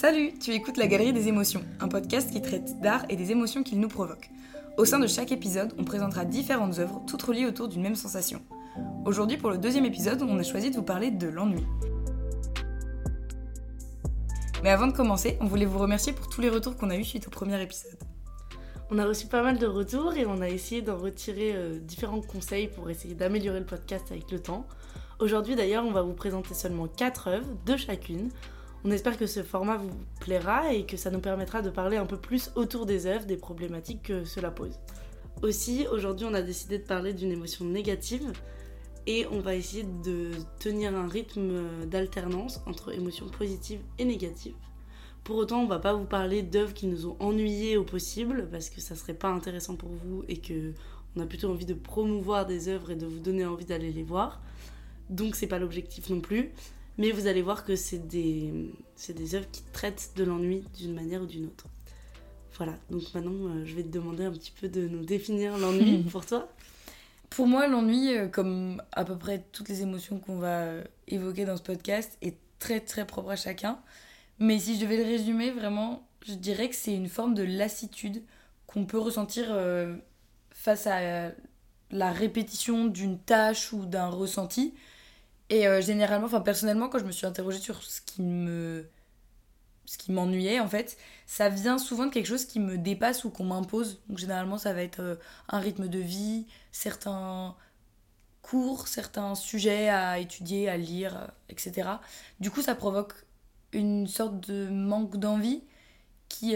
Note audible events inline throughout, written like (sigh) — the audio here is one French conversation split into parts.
Salut, tu écoutes La Galerie des émotions, un podcast qui traite d'art et des émotions qu'il nous provoque. Au sein de chaque épisode, on présentera différentes œuvres, toutes reliées autour d'une même sensation. Aujourd'hui, pour le deuxième épisode, on a choisi de vous parler de l'ennui. Mais avant de commencer, on voulait vous remercier pour tous les retours qu'on a eus suite au premier épisode. On a reçu pas mal de retours et on a essayé d'en retirer euh, différents conseils pour essayer d'améliorer le podcast avec le temps. Aujourd'hui d'ailleurs, on va vous présenter seulement 4 œuvres, deux chacune. On espère que ce format vous plaira et que ça nous permettra de parler un peu plus autour des œuvres, des problématiques que cela pose. Aussi, aujourd'hui, on a décidé de parler d'une émotion négative et on va essayer de tenir un rythme d'alternance entre émotions positives et négatives. Pour autant, on va pas vous parler d'œuvres qui nous ont ennuyés au possible parce que ça serait pas intéressant pour vous et que on a plutôt envie de promouvoir des œuvres et de vous donner envie d'aller les voir. Donc c'est pas l'objectif non plus. Mais vous allez voir que c'est des, c'est des œuvres qui traitent de l'ennui d'une manière ou d'une autre. Voilà, donc maintenant euh, je vais te demander un petit peu de nous définir l'ennui (laughs) pour toi. Pour moi, l'ennui, euh, comme à peu près toutes les émotions qu'on va euh, évoquer dans ce podcast, est très très propre à chacun. Mais si je devais le résumer vraiment, je dirais que c'est une forme de lassitude qu'on peut ressentir face à la répétition d'une tâche ou d'un ressenti et euh, généralement, enfin personnellement, quand je me suis interrogée sur ce qui me ce qui m'ennuyait en fait, ça vient souvent de quelque chose qui me dépasse ou qu'on m'impose. Donc généralement, ça va être euh, un rythme de vie, certains cours, certains sujets à étudier, à lire, euh, etc. Du coup, ça provoque une sorte de manque d'envie qui,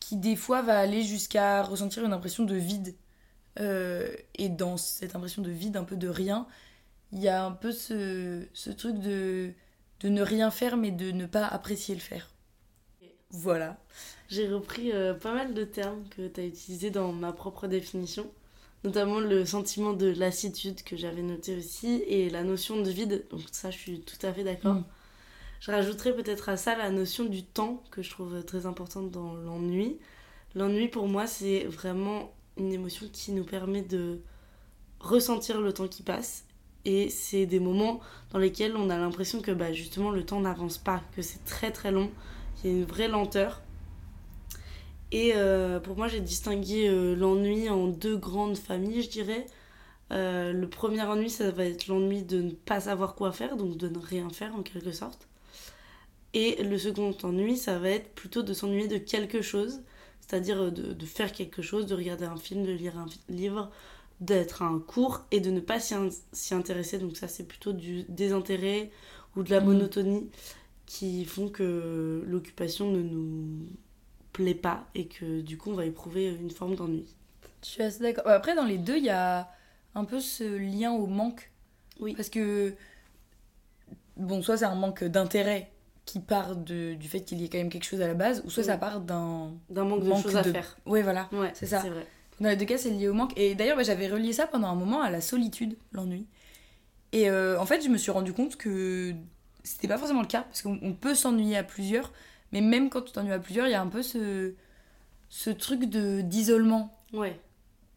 qui des fois va aller jusqu'à ressentir une impression de vide. et dans cette impression de vide, un peu de rien, il y a un peu ce, ce truc de, de ne rien faire mais de ne pas apprécier le faire. Voilà. J'ai repris euh, pas mal de termes que tu as utilisés dans ma propre définition, notamment le sentiment de lassitude que j'avais noté aussi et la notion de vide. Donc ça, je suis tout à fait d'accord. Mm. Je rajouterais peut-être à ça la notion du temps que je trouve très importante dans l'ennui. L'ennui pour moi, c'est vraiment une émotion qui nous permet de ressentir le temps qui passe et c'est des moments dans lesquels on a l'impression que bah, justement le temps n'avance pas, que c'est très très long, qu'il y a une vraie lenteur. Et euh, pour moi, j'ai distingué euh, l'ennui en deux grandes familles, je dirais. Euh, le premier ennui, ça va être l'ennui de ne pas savoir quoi faire, donc de ne rien faire en quelque sorte. Et le second ennui, ça va être plutôt de s'ennuyer de quelque chose, c'est-à-dire de, de, faire quelque chose, de regarder un film, de lire un livre, d'être un cours et de ne pas s'y intéresser. Donc ça, c'est plutôt du désintérêt ou de la mm. monotonie qui font que l'occupation ne nous plaît pas et que du coup, on va éprouver une forme d'ennui. Je suis assez d'accord. Après, dans les deux, il y a un peu ce lien au manque. Oui. Parce que, bon, soit c'est un manque d'intérêt qui part de, du fait qu'il y ait quand même quelque chose à la base, ou soit ça part d'un... D'un manque, de choses à faire. Oui, voilà. Ouais, c'est ça. C'est vrai. Dans les deux cas, c'est lié au manque. Et d'ailleurs, bah, j'avais relié ça pendant un moment à la solitude, l'ennui. Et euh, en fait, je me suis rendu compte que c'était pas forcément le cas, parce qu'on peut s'ennuyer à plusieurs, mais même quand tu t'ennuies à plusieurs, il y a un peu ce, ce truc de d'isolement. Ouais.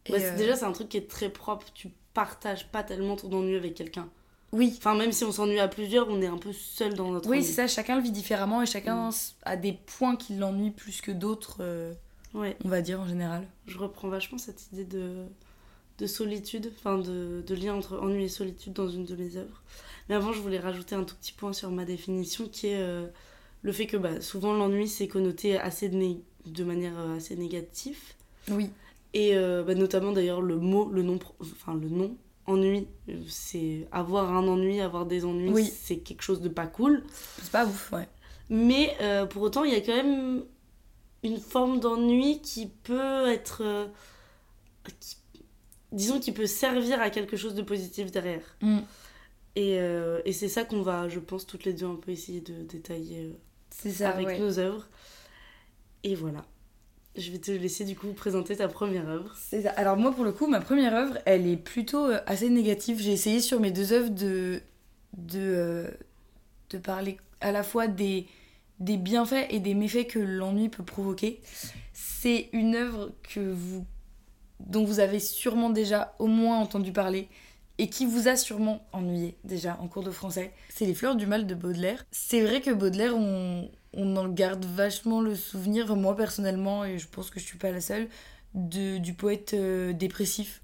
Bah, euh, Déjà, c'est un truc qui est très propre. Tu partages pas tellement ton ennui avec quelqu'un. Oui. Enfin, même si on s'ennuie à plusieurs, on est un peu seul dans notre Oui, c'est ça, chacun le vit différemment et chacun mm. a des points qui l'ennuient plus que d'autres. Euh, ouais. on va dire en général. Je reprends vachement cette idée de, de solitude, enfin de, de, lien entre ennui et solitude dans une de mes œuvres. Mais avant, je voulais rajouter un tout petit point sur ma définition qui est euh, le fait que bah, souvent l'ennui c'est connoté assez de, de manière euh, assez négative. Oui. Et euh, bah, notamment d'ailleurs le mot, le nom, enfin le nom ennui, c'est avoir un ennui, avoir des ennuis, oui. c'est quelque chose de pas cool. C'est pas ouf, ouais. Mais pour autant, il y a quand même une forme d'ennui qui peut être. Euh, disons qu'il peut servir à quelque chose de positif derrière. Mm. Et, euh, et c'est ça qu'on va, je pense, toutes les deux un peu essayer de détailler euh, ça, avec ouais. nos œuvres. Et voilà. Je vais te laisser du coup présenter ta première œuvre. C'est ça. Alors moi pour le coup, ma première œuvre, elle est plutôt assez négative. J'ai essayé sur mes deux œuvres de, de, de parler à la fois des, des bienfaits et des méfaits que l'ennui peut provoquer. C'est une œuvre que vous, dont vous avez sûrement déjà au moins entendu parler, et qui vous a sûrement ennuyé déjà en cours de français, c'est Les Fleurs du Mal de Baudelaire. C'est vrai que Baudelaire, on, on en garde vachement le souvenir, moi personnellement, et je pense que je suis pas la seule, de, du poète euh, dépressif.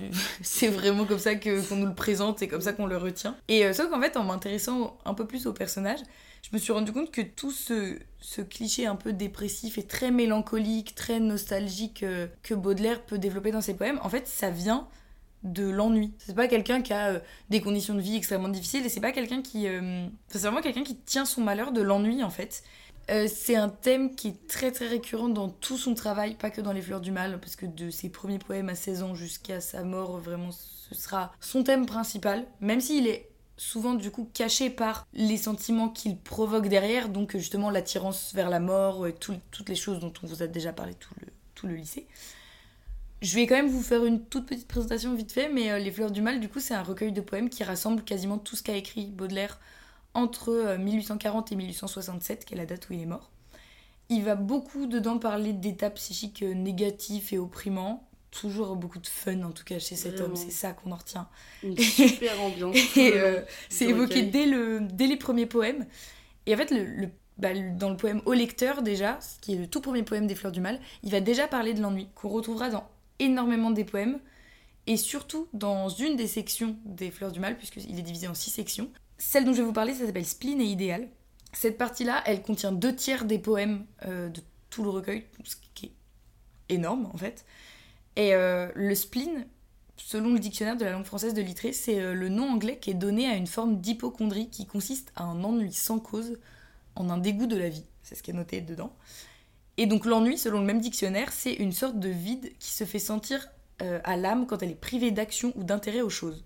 (laughs) c'est vraiment comme ça qu'on nous le présente, c'est comme ça qu'on le retient. Et euh, sauf qu'en fait, en m'intéressant un peu plus au personnage, je me suis rendu compte que tout ce, ce cliché un peu dépressif et très mélancolique, très nostalgique euh, que Baudelaire peut développer dans ses poèmes, en fait, ça vient de l'ennui. C'est pas quelqu'un qui a des conditions de vie extrêmement difficiles et c'est pas quelqu'un qui. c'est vraiment quelqu'un qui tient son malheur de l'ennui en fait. Euh, c'est un thème qui est très très récurrent dans tout son travail, pas que dans Les Fleurs du Mal, parce que de ses premiers poèmes à 16 ans jusqu'à sa mort, vraiment, ce sera son thème principal, même s'il est souvent du coup caché par les sentiments qu'il provoque derrière, donc justement l'attirance vers la mort, et toutes les choses dont on vous a déjà parlé tout le, tout le lycée. Je vais quand même vous faire une toute petite présentation vite fait, mais euh, Les Fleurs du Mal, du coup, c'est un recueil de poèmes qui rassemble quasiment tout ce qu'a écrit Baudelaire entre 1840 euh, et 1867, qui est la date où il est mort. Il va beaucoup dedans parler d'états psychiques euh, négatifs et opprimants. Toujours beaucoup de fun en tout cas chez cet homme, c'est ça qu'on en retient. Une super ambiance. (laughs) et euh, c'est évoqué dès, le, dès les premiers poèmes. Et en fait, le, bah, dans le poème Au lecteur déjà, qui est le tout premier poème des Fleurs du Mal, il va déjà parler de l'ennui, qu'on retrouvera dans énormément des poèmes, et surtout dans une des sections des Fleurs du Mal, puisqu'il est divisé en six sections. Celle dont je vais vous parler, ça s'appelle Spleen et Idéal. Cette partie-là, elle contient deux tiers des poèmes euh, de tout le recueil, ce qui est énorme en fait. Et euh, le spleen, selon le dictionnaire de la langue française de Littré, c'est euh, le nom anglais qui est donné à une forme d'hypochondrie qui consiste à un ennui sans cause, en un dégoût de la vie. C'est ce qui est noté dedans. Et donc l'ennui, selon le même dictionnaire, c'est une sorte de vide qui se fait sentir à l'âme quand elle est privée d'action ou d'intérêt aux choses.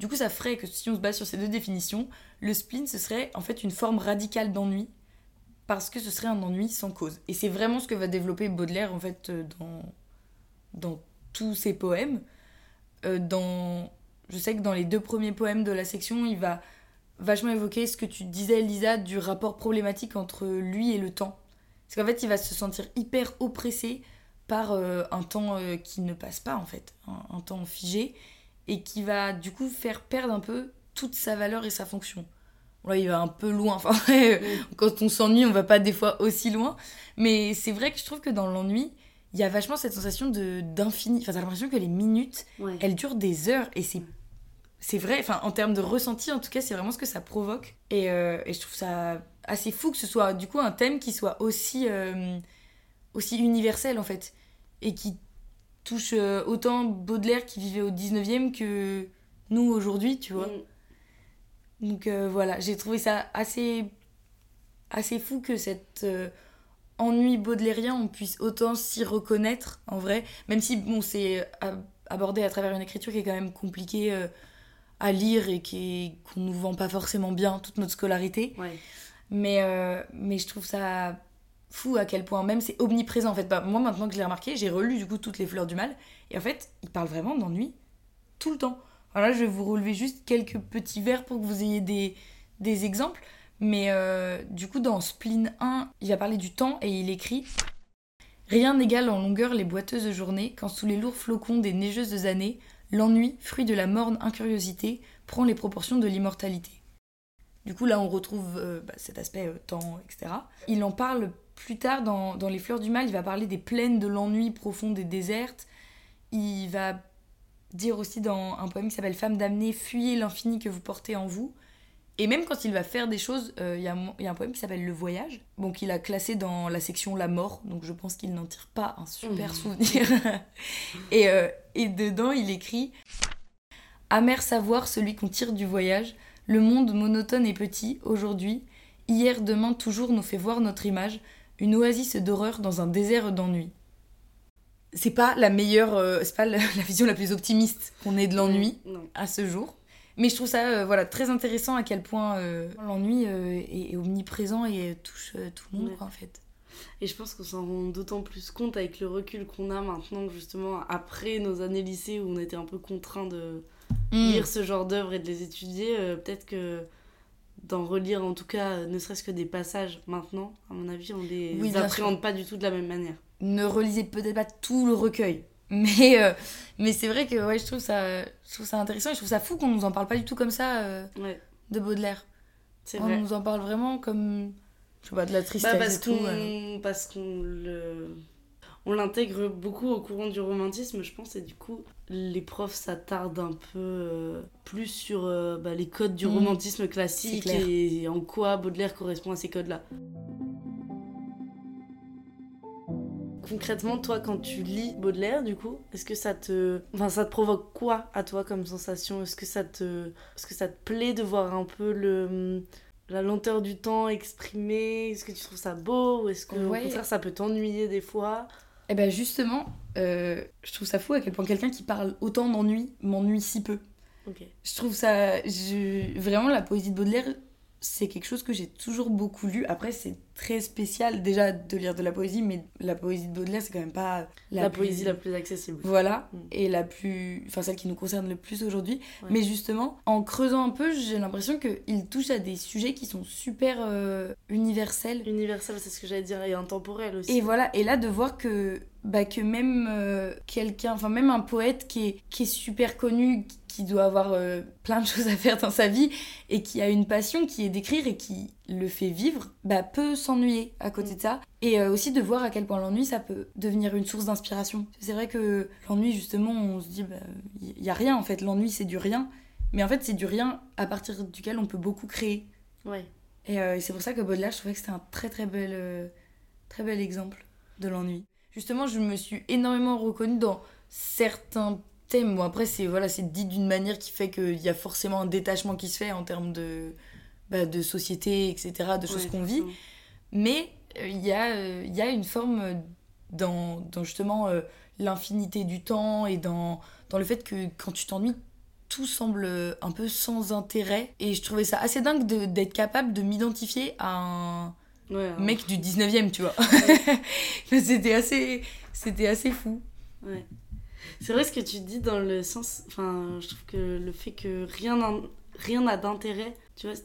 Du coup, ça ferait que si on se base sur ces deux définitions, le spleen, ce serait en fait une forme radicale d'ennui, parce que ce serait un ennui sans cause. Et c'est vraiment ce que va développer Baudelaire, en fait, euh, dans, dans tous ses poèmes. Euh, dans... Je sais que dans les deux premiers poèmes de la section, il va vachement évoquer ce que tu disais, Lisa, du rapport problématique entre lui et le temps. Parce qu'en fait, il va se sentir hyper oppressé par euh, un temps qui ne passe pas, en fait, un temps figé et qui va du coup faire perdre un peu toute sa valeur et sa fonction. Là, il va un peu loin. Enfin, (laughs) quand on s'ennuie, on va pas des fois aussi loin. Mais c'est vrai que je trouve que dans l'ennui, il y a vachement cette sensation de d'infini. Enfin, t'as l'impression que les minutes, elles durent des heures. Et c'est, c'est vrai, enfin, en termes de ressenti, en tout cas, c'est vraiment ce que ça provoque. Et, euh, et, je trouve ça assez fou que ce soit du coup un thème qui soit aussi, euh, aussi universel, en fait. Et qui touche euh, autant Baudelaire qui vivait au 19e que nous aujourd'hui, tu vois. Mm. Donc voilà, j'ai trouvé ça assez, assez fou que cet euh, ennui baudelairien, on puisse autant s'y reconnaître en vrai, même si bon, c'est abordé à travers une écriture qui est quand même compliquée à lire et qui qu'on nous vend pas forcément bien toute notre scolarité. Mais, mais je trouve ça fou à quel point même c'est omniprésent en fait. Bah, moi maintenant que je l'ai remarqué, j'ai relu du coup toutes les fleurs du mal et en fait il parle vraiment d'ennui tout le temps. Voilà, je vais vous relever juste quelques petits vers pour que vous ayez des, des exemples. Mais euh, du coup dans Spleen 1, il va parler du temps et il écrit Rien n'égale en longueur les boiteuses journées quand sous les lourds flocons des neigeuses années, l'ennui, fruit de la morne incuriosité, prend les proportions de l'immortalité. Du coup, là, on retrouve euh, bah, cet aspect euh, temps, etc. Il en parle plus tard, dans, Les Fleurs du Mal, il va parler des plaines de l'ennui profonde et déserte. Il va dire aussi dans un poème qui s'appelle Femme damnée, fuyez l'infini que vous portez en vous. Et même quand il va faire des choses, euh, il y, a un poème qui s'appelle Le Voyage, bon, qu'il a classé dans la section La mort, donc je pense qu'il n'en tire pas un super mmh. souvenir. (laughs) et, euh, et dedans, il écrit Amer savoir celui qu'on tire du voyage, le monde monotone et petit, aujourd'hui, hier, demain, toujours nous fait voir notre image, une oasis d'horreur dans un désert d'ennui. C'est pas la meilleure, euh, c'est pas (laughs) la, vision la plus optimiste qu'on ait de l'ennui à ce jour. Mais je trouve ça euh, voilà, très intéressant à quel point euh, l'ennui est, omniprésent et touche tout le monde, en fait. Et je pense qu'on s'en rend d'autant plus compte avec le recul qu'on a maintenant, justement, après nos années lycée où on était un peu contraint de mm. lire ce genre d'œuvres et de les étudier. Peut-être que d'en relire en tout cas ne serait-ce que des passages maintenant, à mon avis, on les appréhende pas du tout de la même manière. Ne relisez peut-être pas tout le recueil. Mais, euh, mais c'est vrai que ouais, je, trouve ça, je trouve ça intéressant et je trouve ça fou qu'on nous en parle pas du tout comme ça euh, Ouais, de Baudelaire. On vrai. nous en parle vraiment comme. Je sais pas, de la tristesse Bah, parce qu'on parce qu'on le on l'intègre beaucoup au courant du romantisme je pense et du coup les profs s'attardent un peu euh, plus sur bah, les codes du Mhm. romantisme classique et en quoi Baudelaire correspond à ces codes là concrètement toi quand tu lis Baudelaire du coup est-ce que ça te enfin ça te provoque quoi à toi comme sensation? Est-ce que ça te est-ce que ça te plaît de voir un peu le la lenteur du temps exprimée? Est-ce que tu trouves ça beau? Ou est-ce que au contraire ça peut t'ennuyer des fois? Eh ben justement, euh, je trouve ça fou à quel point quelqu'un qui parle autant d'ennui m'ennuie si peu. Ok. Je trouve ça. je- Vraiment, la poésie de Baudelaire, c'est quelque chose que j'ai toujours beaucoup lu. Après, c'est très spécial déjà de lire de la poésie, mais la poésie de Baudelaire, c'est quand même pas La, plus- poésie la plus accessible. Voilà, Mm. et la plus. Enfin, celle qui nous concerne le plus aujourd'hui. Ouais. Mais justement, en creusant un peu, j'ai l'impression qu'il touche à des sujets qui sont super euh, universels. Universel, c'est ce que j'allais dire, et intemporel aussi. Et voilà, et là de voir que, bah, que même euh, quelqu'un, enfin même un poète qui est, qui est super connu, qui doit avoir euh, plein de (laughs) choses à faire dans sa vie, et qui a une passion qui est d'écrire et qui le fait vivre, bah, peut s'ennuyer à côté de ça. Et euh, aussi de voir à quel point l'ennui, ça peut devenir une source d'inspiration. C'est vrai que l'ennui, justement, on se dit, bah, il y a rien en fait, l'ennui c'est du rien. Mais en fait, c'est du rien à partir duquel on peut beaucoup créer. Ouais. Et, euh, et c'est pour ça que Baudelaire, je trouvais que c'était un très très bel, euh, très bel exemple de l'ennui. Justement, je me suis énormément reconnue dans certains thèmes. Bon, après, c'est voilà, c'est dit d'une manière qui fait qu'il y a forcément un détachement qui se fait en termes de, bah, de société, etc., de choses Ouais, qu'on vit. Mais euh, il y, a, euh, y a une forme euh, dans, dans justement l'infinité du temps et dans, dans le fait que quand tu t'ennuies, tout semble un peu sans intérêt. Et je trouvais ça assez dingue d'être capable de m'identifier à un Ouais, alors, mec du 19e, tu vois. (laughs) c'était assez, c'était assez fou. ouais. C'est vrai ce que tu dis dans le sens. Enfin, je trouve que le fait que rien n'en- rien n'a d'intérêt, tu vois.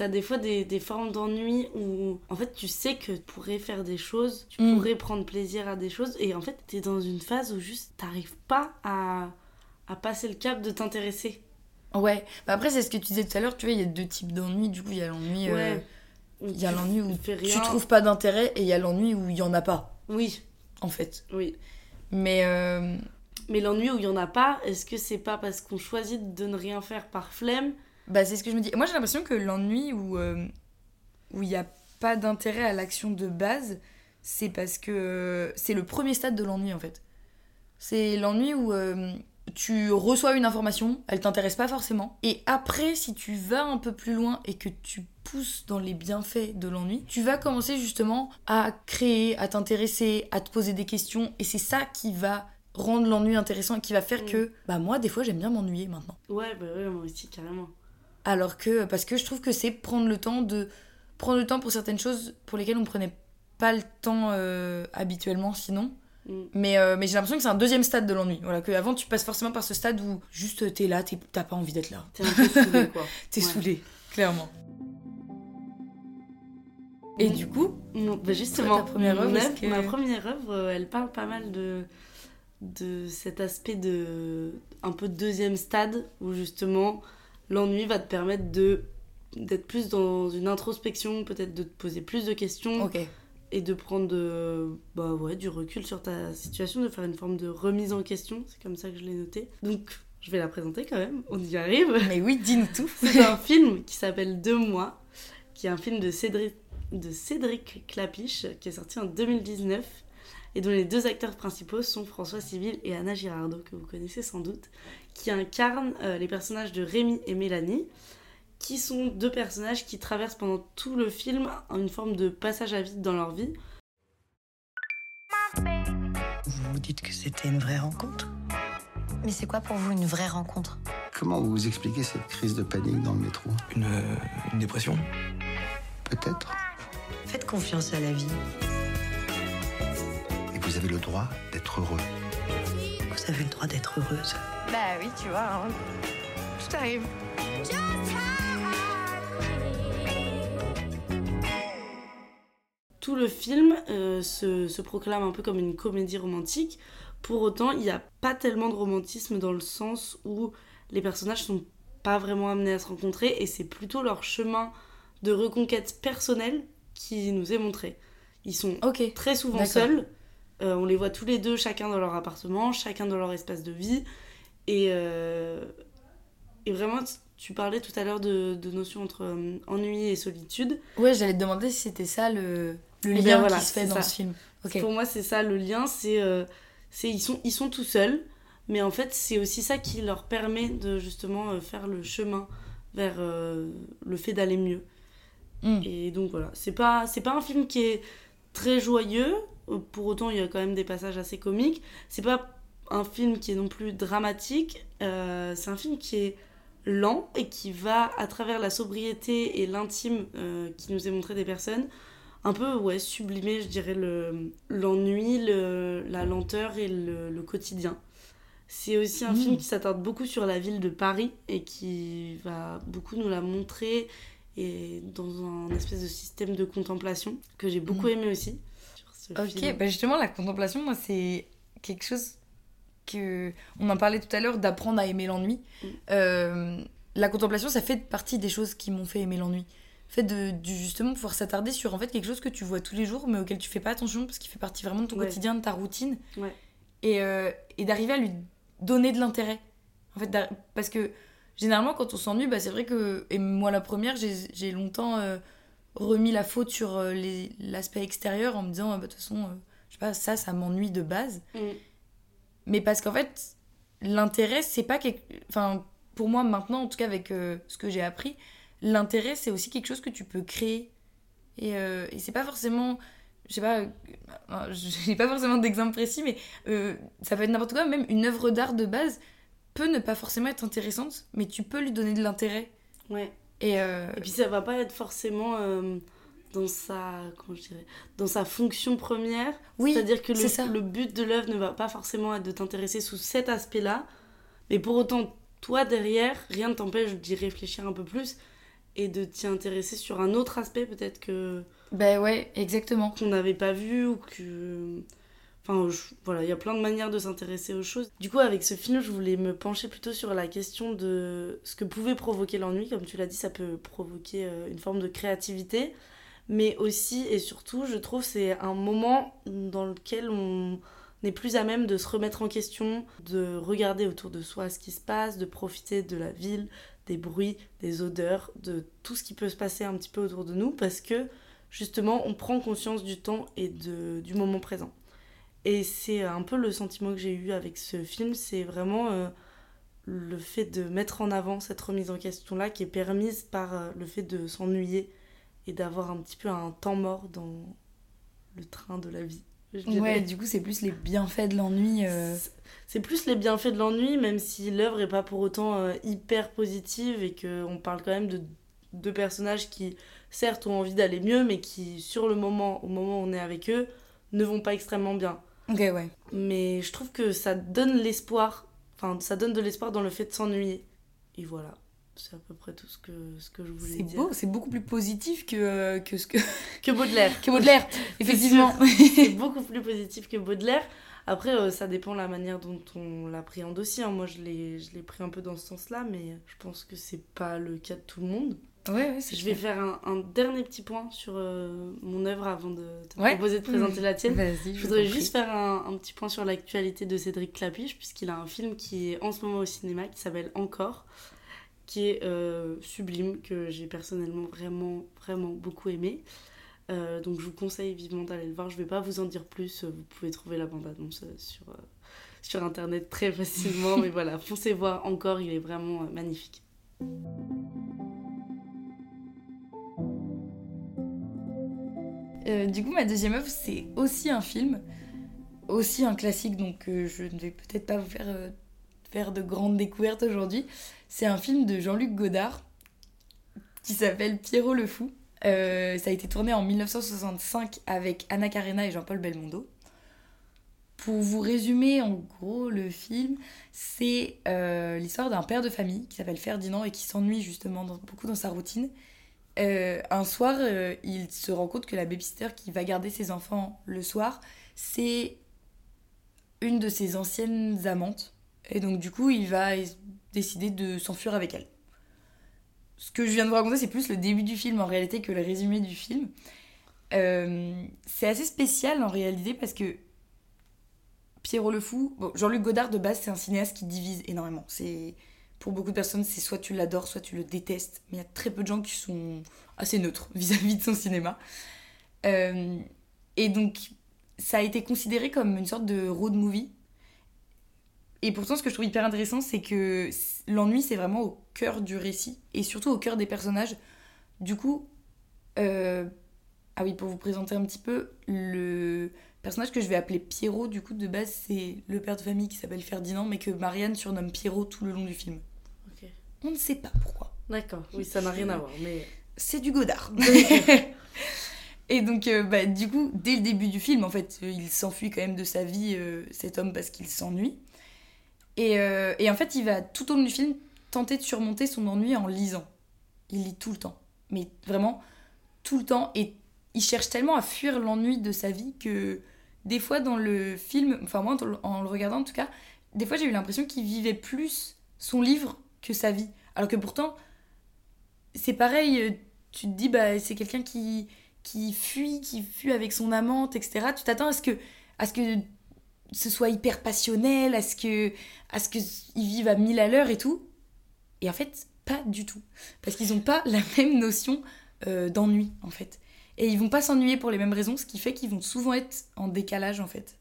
T'as des fois des, des formes d'ennui où en fait tu sais que tu pourrais faire des choses, tu Mm. pourrais prendre plaisir à des choses et en fait t'es dans une phase où juste t'arrives pas à, à passer le cap de t'intéresser. Ouais. Bah après, c'est ce que tu disais tout à l'heure, tu vois, il y a deux types d'ennui. Du coup, il y a l'ennui. euh, Ouais. Il y a l'ennui où fais tu rien. trouves pas d'intérêt et il y a l'ennui où il y en a pas, Oui, en fait. oui. Mais euh, Mais l'ennui où il y en a pas, est-ce que c'est pas parce qu'on choisit de ne rien faire par flemme Bah, c'est ce que je me dis. Moi, j'ai l'impression que l'ennui où euh, où il n'y a pas d'intérêt à l'action de base, c'est parce que euh, c'est le premier stade de l'ennui, en fait. C'est l'ennui où euh, tu reçois une information, elle t'intéresse pas forcément. Et après, si tu vas un peu plus loin et que tu pousses dans les bienfaits de l'ennui, tu vas commencer justement à créer, à t'intéresser, à te poser des questions. Et c'est ça qui va rendre l'ennui intéressant et qui va faire Mm. que, bah moi, des fois, j'aime bien m'ennuyer maintenant. Ouais, bah ouais, moi aussi, carrément. Alors que, parce que je trouve que c'est prendre le temps de. Prendre le temps pour certaines choses pour lesquelles on prenait pas le temps euh, habituellement sinon. Mm. Mais, euh, mais j'ai l'impression que c'est un deuxième stade de l'ennui. Voilà, que avant tu passes forcément par ce stade où juste t'es là, t'as pas envie d'être là. T'es un peu saoulé, quoi. (laughs) T'es Ouais. saoulé, clairement. Et Mm. du coup, Non, bah justement, ta première œuvre, que- ma première œuvre, euh, elle parle pas mal de, de cet aspect de un peu deuxième stade où justement l'ennui va te permettre de d'être plus dans une introspection, peut-être de te poser plus de questions et de prendre de, bah ouais, du recul sur ta situation, de faire une forme de remise en question, c'est comme ça que je l'ai noté. Donc je vais la présenter quand même, on y arrive. Mais oui, dis-nous tout. (laughs) C'est un film qui s'appelle Deux mois, qui est un film de Cédric, de Cédric Clapiche, qui est sorti en 2019, et dont les deux acteurs principaux sont François Civil et Anna Girardot, que vous connaissez sans doute, qui incarnent euh, les personnages de Rémi et Mélanie, qui sont deux personnages qui traversent pendant tout le film une forme de passage à vide dans leur vie. Vous vous dites que c'était une vraie rencontre? Mais c'est quoi pour vous une vraie rencontre? Comment vous expliquez cette crise de panique dans le métro? Une, euh, une dépression? Peut-être. Faites confiance à la vie. Vous avez le droit d'être heureux. Vous avez le droit d'être heureuse. Bah oui, tu vois, hein. tout arrive. Tout le film euh, se, se proclame un peu comme une comédie romantique Pour autant, il n'y a pas tellement de romantisme dans le sens où les personnages sont pas vraiment amenés à se rencontrer et c'est plutôt leur chemin de reconquête personnelle qui nous est montré. Ils sont très souvent seuls. Euh, on les voit tous les deux, chacun dans leur appartement, chacun dans leur espace de vie. Et, euh, et vraiment, tu parlais tout à l'heure de, de notion entre euh, ennui et solitude. Ouais, j'allais te demander si c'était ça le, le Eh lien bien, voilà, qui se fait dans ça. ce film. Pour moi, c'est ça le lien. C'est ils, sont, ils sont tout seuls. Mais en fait, c'est aussi ça qui leur permet de justement faire le chemin vers le fait d'aller mieux. Mm. Et donc voilà, c'est pas, pas un film qui est très joyeux, pour autant il y a quand même des passages assez comiques. C'est pas un film qui est non plus dramatique, euh, c'est un film qui est lent et qui va à travers la sobriété et l'intime euh, qui nous est montré des personnes, un peu ouais, sublimer, je dirais, le- l'ennui, le, la lenteur et le, le quotidien. C'est aussi un Mm. film qui s'attarde beaucoup sur la ville de Paris et qui va beaucoup nous la montrer et dans un espèce de système de contemplation que j'ai beaucoup Mm. aimé aussi. Ce Ok, film. bah justement, la contemplation, moi, c'est quelque chose que. On en parlait tout à l'heure d'apprendre à aimer l'ennui. Mm. Euh, la contemplation, ça fait partie des choses qui m'ont fait aimer l'ennui. Le fait de, du- justement pouvoir s'attarder sur en fait quelque chose que tu vois tous les jours, mais auquel tu fais pas attention parce qu'il fait partie vraiment de ton Ouais. quotidien, de ta routine. Ouais. Et, euh, et d'arriver à lui donner de l'intérêt. En fait, parce que généralement, quand on s'ennuie, bah, c'est vrai que. Et moi, la première, j'ai j'ai longtemps euh, remis la faute sur euh, l'aspect extérieur en me disant, ah, bah, de toute façon, euh, je sais pas, ça, ça m'ennuie de base. Mm. Mais parce qu'en fait, l'intérêt, c'est pas quelque. Enfin, pour moi, maintenant, en tout cas, avec euh, ce que j'ai appris, l'intérêt, c'est aussi quelque chose que tu peux créer. Et, euh, et c'est pas forcément. Je sais pas, euh, (laughs) j'ai pas forcément d'exemple précis, mais ça peut être n'importe quoi. Même une œuvre d'art de base peut ne pas forcément être intéressante, mais tu peux lui donner de l'intérêt. Ouais. Et, euh, Et puis ça va pas être forcément euh, dans sa comment je dirais dans sa fonction première. oui, C'est-à-dire que le, le but de l'œuvre ne va pas forcément être de t'intéresser sous cet aspect-là, mais pour autant toi derrière, rien ne t'empêche d'y réfléchir un peu plus et de t'y intéresser sur un autre aspect peut-être que Ben ouais, exactement. qu'on n'avait pas vu ou que voilà il y a plein de manières de s'intéresser aux choses. Du coup avec ce film je voulais me pencher plutôt sur la question de ce que pouvait provoquer l'ennui. Comme tu l'as dit ça peut provoquer euh, une forme de créativité. Mais aussi et surtout je trouve c'est un moment dans lequel on n'est plus à même de se remettre en question de regarder autour de soi ce qui se passe de profiter de la ville des bruits des odeurs de tout ce qui peut se passer un petit peu autour de nous. Parce que justement, on prend conscience du temps et de, du moment présent. Et c'est un peu le sentiment que j'ai eu avec ce film, c'est vraiment euh, le fait de mettre en avant cette remise en question-là qui est permise par euh, le fait de s'ennuyer et d'avoir un petit peu un temps mort dans le train de la vie. Ouais, du coup, c'est plus les bienfaits de l'ennui. euh, C'est- plus les bienfaits de l'ennui, même si l'œuvre est pas pour autant hyper positive et qu'on parle quand même de deux personnages qui, certes, ont envie d'aller mieux, mais qui, sur le moment, au moment où on est avec eux, ne vont pas extrêmement bien. Ok, ouais. Mais je trouve que ça donne l'espoir, enfin, ça donne de l'espoir dans le fait de s'ennuyer. Et voilà, c'est à peu près tout ce que, ce que je voulais C'est dire. beau, c'est beaucoup plus positif que, euh, que ce que. (laughs) Que Baudelaire. que Baudelaire, (laughs) effectivement. (laughs) c'est beaucoup plus positif que Baudelaire. Après, euh, ça dépend la manière dont on l'appréhende aussi. hein. Moi, je l'ai je l'ai pris un peu dans ce sens-là, mais je pense que c'est pas le cas de tout le monde. Ouais, ouais, c'est Je vais faire un, un dernier petit point sur euh, mon œuvre avant de te Ouais. proposer de présenter la tienne. Vas-y, Je voudrais juste faire un, un petit point sur l'actualité de Cédric Clapiche, puisqu'il a un film qui est en ce moment au cinéma, qui s'appelle Encore, qui est euh, sublime, que j'ai personnellement vraiment, vraiment beaucoup aimé. Euh, donc je vous conseille vivement d'aller le voir. Je vais pas vous en dire plus, vous pouvez trouver la bande-annonce sur, sur internet très facilement, (laughs) mais voilà, foncez voir Encore, il est vraiment magnifique. Euh, du coup, ma deuxième œuvre, c'est aussi un film, aussi un classique, donc euh, je ne vais peut-être pas vous faire, euh, faire de grandes découvertes aujourd'hui. C'est un film de Jean-Luc Godard qui s'appelle Pierrot le Fou. Ça a été tourné en 1965 avec Anna Karena et Jean-Paul Belmondo. Pour vous résumer en gros le film, c'est l'histoire d'un père de famille qui s'appelle Ferdinand et qui s'ennuie justement beaucoup dans sa routine. Euh, un soir, euh, il se rend compte que la babysitter qui va garder ses enfants le soir, c'est une de ses anciennes amantes. Et donc, du coup, il va décider de s'enfuir avec elle. Ce que je viens de vous raconter, c'est plus le début du film en réalité que le résumé du film. Euh, c'est assez spécial en réalité parce que Pierrot le Fou, bon, Jean-Luc Godard de base, c'est un cinéaste qui divise énormément. C'est pour beaucoup de personnes, c'est soit tu l'adores, soit tu le détestes. Mais il y a très peu de gens qui sont assez neutres (laughs) vis-à-vis de son cinéma. Euh, et donc, ça a été considéré comme une sorte de road movie. Et pourtant, ce que je trouve hyper intéressant, c'est que l'ennui, c'est vraiment au cœur du récit et surtout au cœur des personnages. Du coup, euh, ah oui, pour vous présenter un petit peu, le personnage que je vais appeler Pierrot, du coup, de base, c'est le père de famille qui s'appelle Ferdinand, mais que Marianne surnomme Pierrot tout le long du film. On ne sait pas pourquoi. D'accord, oui, ça n'a rien à voir, mais. C'est du Godard. (laughs) Et donc, euh, bah, du coup, dès le début du film, en fait, euh, il s'enfuit quand même de sa vie, euh, cet homme, parce qu'il s'ennuie. Et, et en fait, il va tout au long du film tenter de surmonter son ennui en lisant. Il lit tout le temps. Mais vraiment, tout le temps. Et il cherche tellement à fuir l'ennui de sa vie que des fois dans le film, enfin moi en le regardant en tout cas, des fois j'ai eu l'impression qu'il vivait plus son livre que sa vie. Alors que pourtant, c'est pareil, euh, tu te dis, bah, c'est quelqu'un qui, qui fuit, qui fuit avec son amante, etc. Tu t'attends à ce que, à ce que ce soit hyper passionnel, à ce que, à ce qu'ils vivent à mille à l'heure et tout. Et en fait, pas du tout. Parce qu'ils n'ont pas (laughs) la même notion euh, d'ennui, en fait. Et ils vont pas s'ennuyer pour les mêmes raisons, ce qui fait qu'ils vont souvent être en décalage, en fait.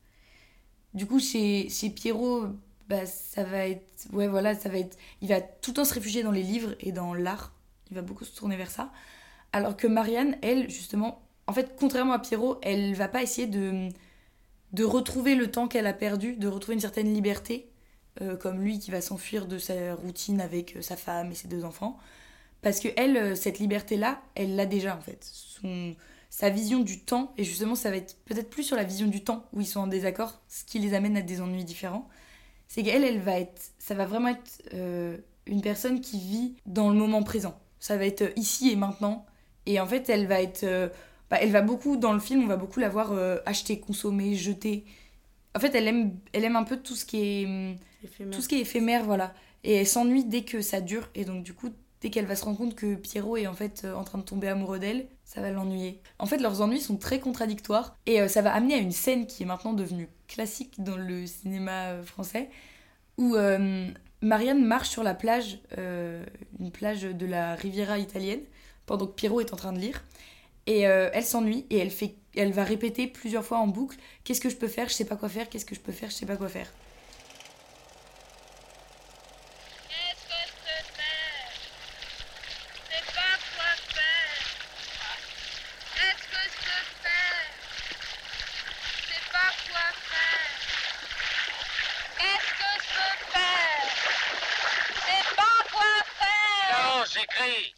Du coup, chez, chez Pierrot, bah, ça va être. Ouais, voilà, ça va être. Il va tout le temps se réfugier dans les livres et dans l'art. Il va beaucoup se tourner vers ça. Alors que Marianne, elle, justement, en fait, contrairement à Pierrot, elle va pas essayer de, de retrouver le temps qu'elle a perdu, de retrouver une certaine liberté, euh, comme lui qui va s'enfuir de sa routine avec euh, sa femme et ses deux enfants. Parce que elle, euh, cette liberté-là, elle l'a déjà en fait. Son, sa vision du temps, et justement, ça va être peut-être plus sur la vision du temps où ils sont en désaccord, ce qui les amène à des ennuis différents. C'est qu'elle, elle va être, ça va vraiment être euh, une personne qui vit dans le moment présent. Ça va être ici et maintenant. Et en fait, elle va être. euh, bah, elle va beaucoup, dans le film, on va beaucoup la voir euh, acheter, consommer, jeter. En fait, elle aime, elle aime un peu tout ce qui est. hum, Éphémère. tout ce qui est éphémère, voilà. Et elle s'ennuie dès que ça dure. Et donc, du coup, dès qu'elle va se rendre compte que Pierrot est en fait euh, en train de tomber amoureux d'elle, ça va l'ennuyer. En fait, leurs ennuis sont très contradictoires. Et euh, ça va amener à une scène qui est maintenant devenue classique dans le cinéma euh, français, où euh, Marianne marche sur la plage, euh, une plage de la Riviera italienne, pendant que Pierrot est en train de lire. Et elle s'ennuie et elle va répéter plusieurs fois en boucle Qu'est-ce que je peux faire? Je sais pas quoi faire. Qu'est-ce que je peux faire? Je sais pas quoi faire. Qu'est-ce que je peux faire Je sais pas quoi faire. Qu'est-ce que je peux faire Je sais pas quoi faire. Qu'est-ce que je peux faire Je sais pas quoi faire. Non, j'écris.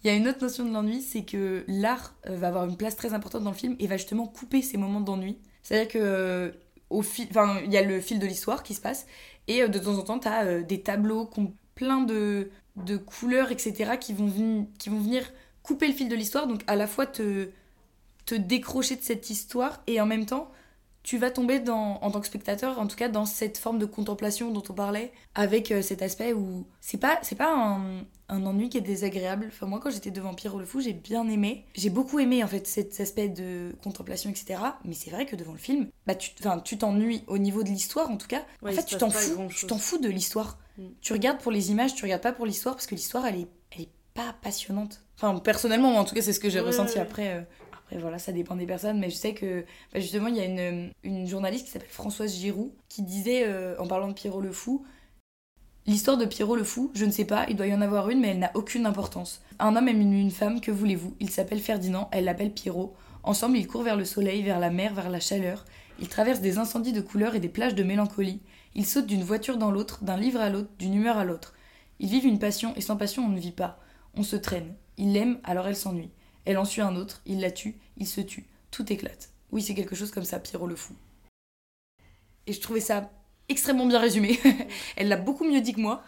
Il a une autre notion de l'ennui, c'est que l'art euh, va avoir une place très importante dans le film et va justement couper ces moments d'ennui. C'est-à-dire que euh, fil, enfin, il y a le fil de l'histoire qui se passe et euh, de temps en temps, tu as des tableaux qui ont plein de, de couleurs, etc., qui vont, qui vont venir couper le fil de l'histoire, donc à la fois te, te décrocher de cette histoire et en même temps, tu vas tomber dans, en tant que spectateur, en tout cas dans cette forme de contemplation dont on parlait, avec cet aspect où c'est pas, c'est pas un, un ennui qui est désagréable. Enfin, moi, quand j'étais devant Pierrot le Fou, j'ai bien aimé. J'ai beaucoup aimé, en fait, cet aspect de contemplation, etc. Mais c'est vrai que devant le film, bah, tu t'ennuies au niveau de l'histoire, en tout cas. Ouais, en fait, tu t'en fous. Tu t'en fous de l'histoire. Mm. Tu regardes pour les images, tu regardes pas pour l'histoire, parce que l'histoire, elle est, elle est pas passionnante. Enfin, personnellement, en tout cas, c'est ce que j'ai Ouais, ressenti ouais. après. euh, après, voilà, ça dépend des personnes, mais je sais que bah, justement, il y a une, une journaliste qui s'appelle Françoise Giroud qui disait, euh, en parlant de Pierrot le Fou, L'histoire de Pierrot le Fou, je ne sais pas, il doit y en avoir une, mais elle n'a aucune importance. Un homme aime une, femme, que voulez-vous? Il s'appelle Ferdinand, elle l'appelle Pierrot. Ensemble, ils courent vers le soleil, vers la mer, vers la chaleur. Ils traversent des incendies de couleurs et des plages de mélancolie. Ils sautent d'une voiture dans l'autre, d'un livre à l'autre, d'une humeur à l'autre. Ils vivent une passion, et sans passion, on ne vit pas. On se traîne. Il l'aime, alors elle s'ennuie. Elle en suit un autre, il la tue, il se tue. Tout éclate. Oui, c'est quelque chose comme ça, Pierrot le Fou. Et je trouvais ça extrêmement bien résumé. (laughs) Elle l'a beaucoup mieux dit que moi.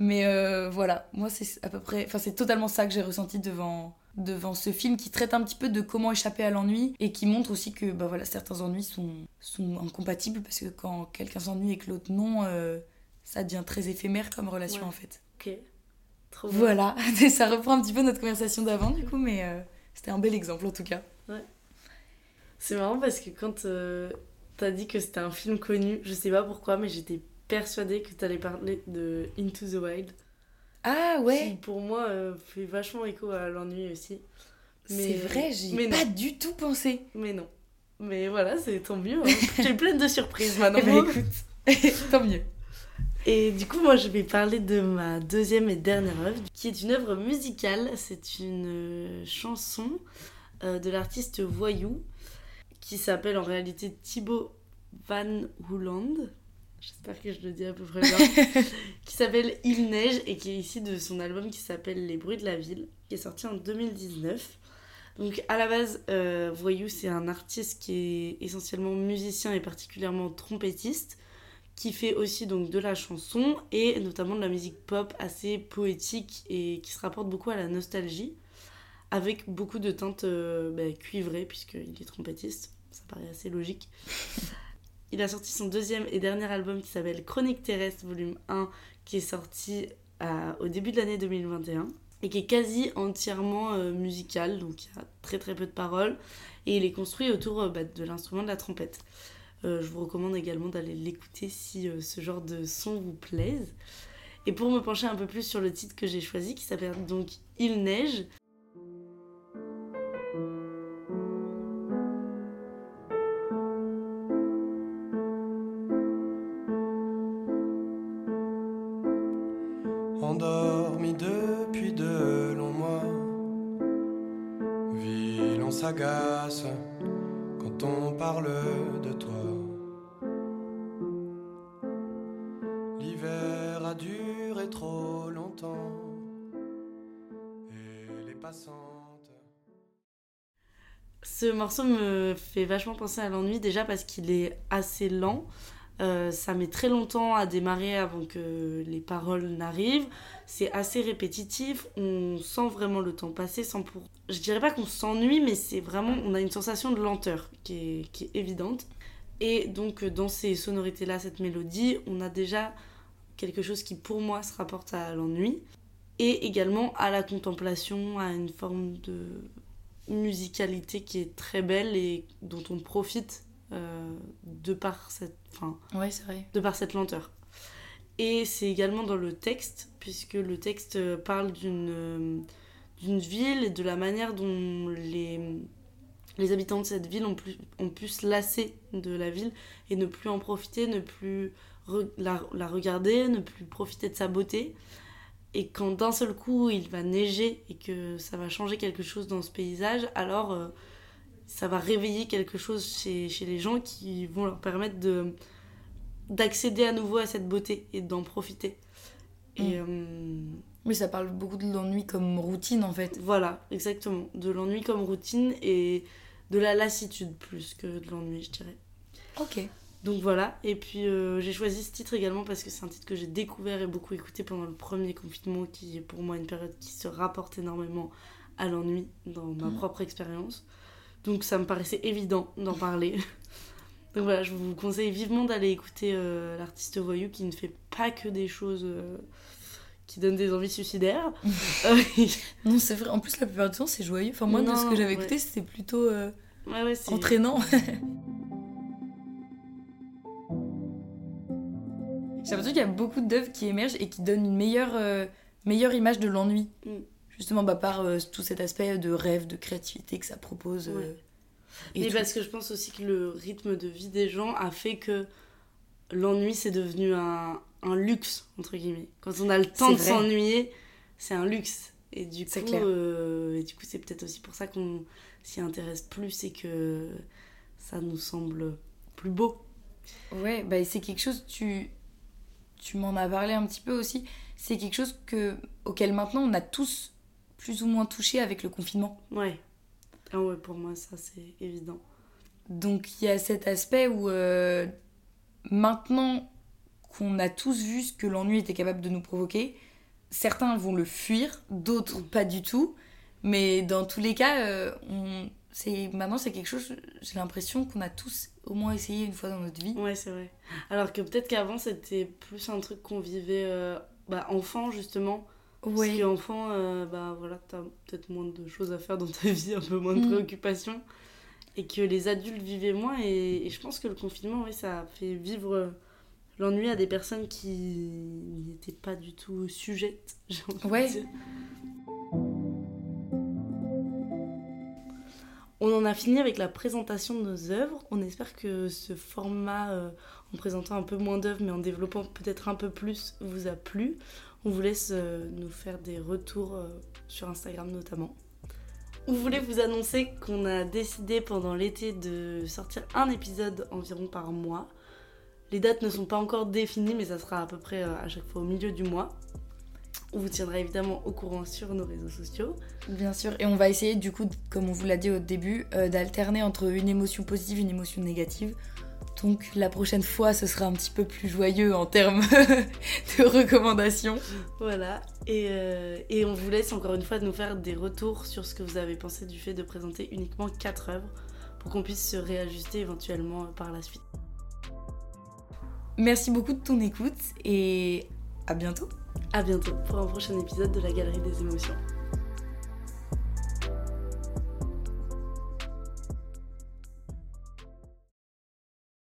Mais euh, voilà, moi c'est à peu près, enfin c'est totalement ça que j'ai ressenti devant, devant ce film qui traite un petit peu de comment échapper à l'ennui et qui montre aussi que bah voilà, certains ennuis sont, sont incompatibles parce que quand quelqu'un s'ennuie et que l'autre non, euh, ça devient très éphémère comme relation Ouais. en fait. Ok. Trop bien. Voilà, (laughs) ça reprend un petit peu notre conversation d'avant du coup, mais euh, c'était un bel exemple en tout cas. C'est marrant parce que quand t'as dit que c'était un film connu, je sais pas pourquoi, mais j'étais persuadée que t'allais parler de Into the Wild. Ah Qui, pour moi, euh, fait vachement écho à l'ennui aussi. c'est vrai, j'y mais ai non. pas du tout pensé. Mais non. Mais voilà, c'est tant mieux. hein. (laughs) J'ai plein de surprises maintenant. Eh ben, écoute, (laughs) tant mieux. Et du coup, moi, je vais parler de ma deuxième et dernière œuvre, qui est une œuvre musicale. C'est une euh, chanson euh, de l'artiste Voyou, qui s'appelle en réalité Thibaut Van Hooland. J'espère que je le dis à peu près bien. (laughs) qui s'appelle Il neige et qui est ici de son album qui s'appelle Les bruits de la ville, qui est sorti en 2019. Donc à la base, euh, Voyou, c'est un artiste qui est essentiellement musicien et particulièrement trompettiste qui fait aussi donc de la chanson et notamment de la musique pop assez poétique et qui se rapporte beaucoup à la nostalgie avec beaucoup de teintes euh, bah, cuivrées puisqu'il est trompettiste, ça paraît assez logique. Il a sorti son deuxième et dernier album qui s'appelle Chronique terrestre volume 1 qui est sorti à- au début de l'année 2021 et qui est quasi entièrement euh, musical donc il y a très très peu de paroles et il est construit autour euh, bah, de l'instrument de la trompette. Euh, je vous recommande également d'aller l'écouter si euh, ce genre de son vous plaise. Et pour me pencher un peu plus sur le titre que j'ai choisi, qui s'appelle donc Il neige, morceau me fait vachement penser à l'ennui déjà parce qu'il est assez lent. Euh, ça met très longtemps à démarrer avant que les paroles n'arrivent. C'est assez répétitif. On sent vraiment le temps passer sans pour. Je dirais pas qu'on s'ennuie, mais c'est vraiment. On a une sensation de lenteur qui est, qui est évidente. Et donc, euh, dans ces sonorités-là, cette mélodie, on a déjà quelque chose qui, pour moi, se rapporte à l'ennui. Et également à la contemplation, à une forme de musicalité qui est très belle et dont on profite euh, de par cette. Ouais, vrai. de par cette lenteur. Et c'est également dans le texte, puisque le texte euh, parle d'une euh, d'une ville et de la manière dont les, les habitants de cette ville ont, pu, ont pu se lasser de la ville et ne plus en profiter, ne plus re- la, la regarder, ne plus profiter de sa beauté. Et quand d'un seul coup il va neiger et que ça va changer quelque chose dans ce paysage, alors euh, ça va réveiller quelque chose chez, chez les gens qui vont leur permettre de d'accéder à nouveau à cette beauté et d'en profiter. Et euh, Oui, ça parle beaucoup de l'ennui comme routine en fait. voilà, exactement. De l'ennui comme routine et de la lassitude plus que de l'ennui, je dirais. Ok. Donc voilà, et puis euh, j'ai choisi ce titre également parce que c'est un titre que j'ai découvert et beaucoup écouté pendant le premier confinement, qui est pour moi une période qui se rapporte énormément à l'ennui dans ma Mhm. propre expérience. Donc ça me paraissait évident d'en parler. (laughs) Donc voilà, je vous conseille vivement d'aller écouter euh, l'artiste voyou qui ne fait pas que des choses euh, qui donnent des envies suicidaires. (laughs) (laughs) Non, c'est vrai. En plus, la plupart du temps, c'est joyeux. Enfin, moi, de ce Non, que j'avais ouais. écouté, c'était plutôt ouais, ouais, c'est- entraînant. J'ai l'impression qu'il y a beaucoup d'œuvres qui émergent et qui donnent une meilleure, euh, meilleure image de l'ennui. Mm. Justement, bah, par euh, tout cet aspect de rêve, de créativité que ça propose. euh, Ouais. et Mais tout. parce que je pense aussi que le rythme de vie des gens a fait que l'ennui c'est devenu un, un luxe, entre guillemets. Quand on a le temps de s'ennuyer, c'est un luxe. Et du coup, euh, et du coup, c'est peut-être aussi pour ça qu'on s'y intéresse plus et que ça nous semble plus beau. Ouais, bah, c'est quelque chose, tu, tu m'en as parlé un petit peu aussi, c'est quelque chose que, auquel maintenant on a tous plus ou moins touché avec le confinement. Ouais. Ah ouais, pour moi, ça c'est évident. Donc il y a cet aspect où euh, maintenant qu'on a tous vu ce que l'ennui était capable de nous provoquer, certains vont le fuir, d'autres pas du tout. Mais dans tous les cas, euh, on... c'est maintenant c'est quelque chose, j'ai l'impression qu'on a tous au moins essayé une fois dans notre vie. Ouais, c'est vrai. Alors que peut-être qu'avant, c'était plus un truc qu'on vivait euh, bah, enfant, justement. Parce Ouais. qu'enfant, euh, bah voilà, t'as peut-être moins de choses à faire dans ta vie, un peu moins de Mm. préoccupations. Et que les adultes vivaient moins. Et, et je pense que le confinement, oui, ça a fait vivre euh, l'ennui à des personnes qui n'y étaient pas du tout sujettes, (laughs) j'ai envie de Ouais. dire. On en a fini avec la présentation de nos œuvres. On espère que ce format, euh, en présentant un peu moins d'œuvres, mais en développant peut-être un peu plus, vous a plu. On vous laisse euh, nous faire des retours euh, sur Instagram notamment. On voulait vous annoncer qu'on a décidé pendant l'été de sortir un épisode environ par mois. Les dates ne sont pas encore définies, mais ça sera à peu près à chaque fois au milieu du mois. On vous tiendra évidemment au courant sur nos réseaux sociaux. Bien sûr, et on va essayer du coup, comme on vous l'a dit au début, euh, d'alterner entre une émotion positive et une émotion négative. Donc la prochaine fois, ce sera un petit peu plus joyeux en termes (laughs) de recommandations. Voilà, et, euh, et on vous laisse encore une fois nous faire des retours sur ce que vous avez pensé du fait de présenter uniquement 4 œuvres pour qu'on puisse se réajuster éventuellement par la suite. Merci beaucoup de ton écoute et à bientôt. À bientôt pour un prochain épisode de la Galerie des émotions.